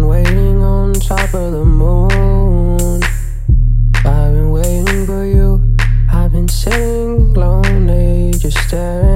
been waiting on top of the moon. I've been waiting for you. I've been sitting lonely, just staring.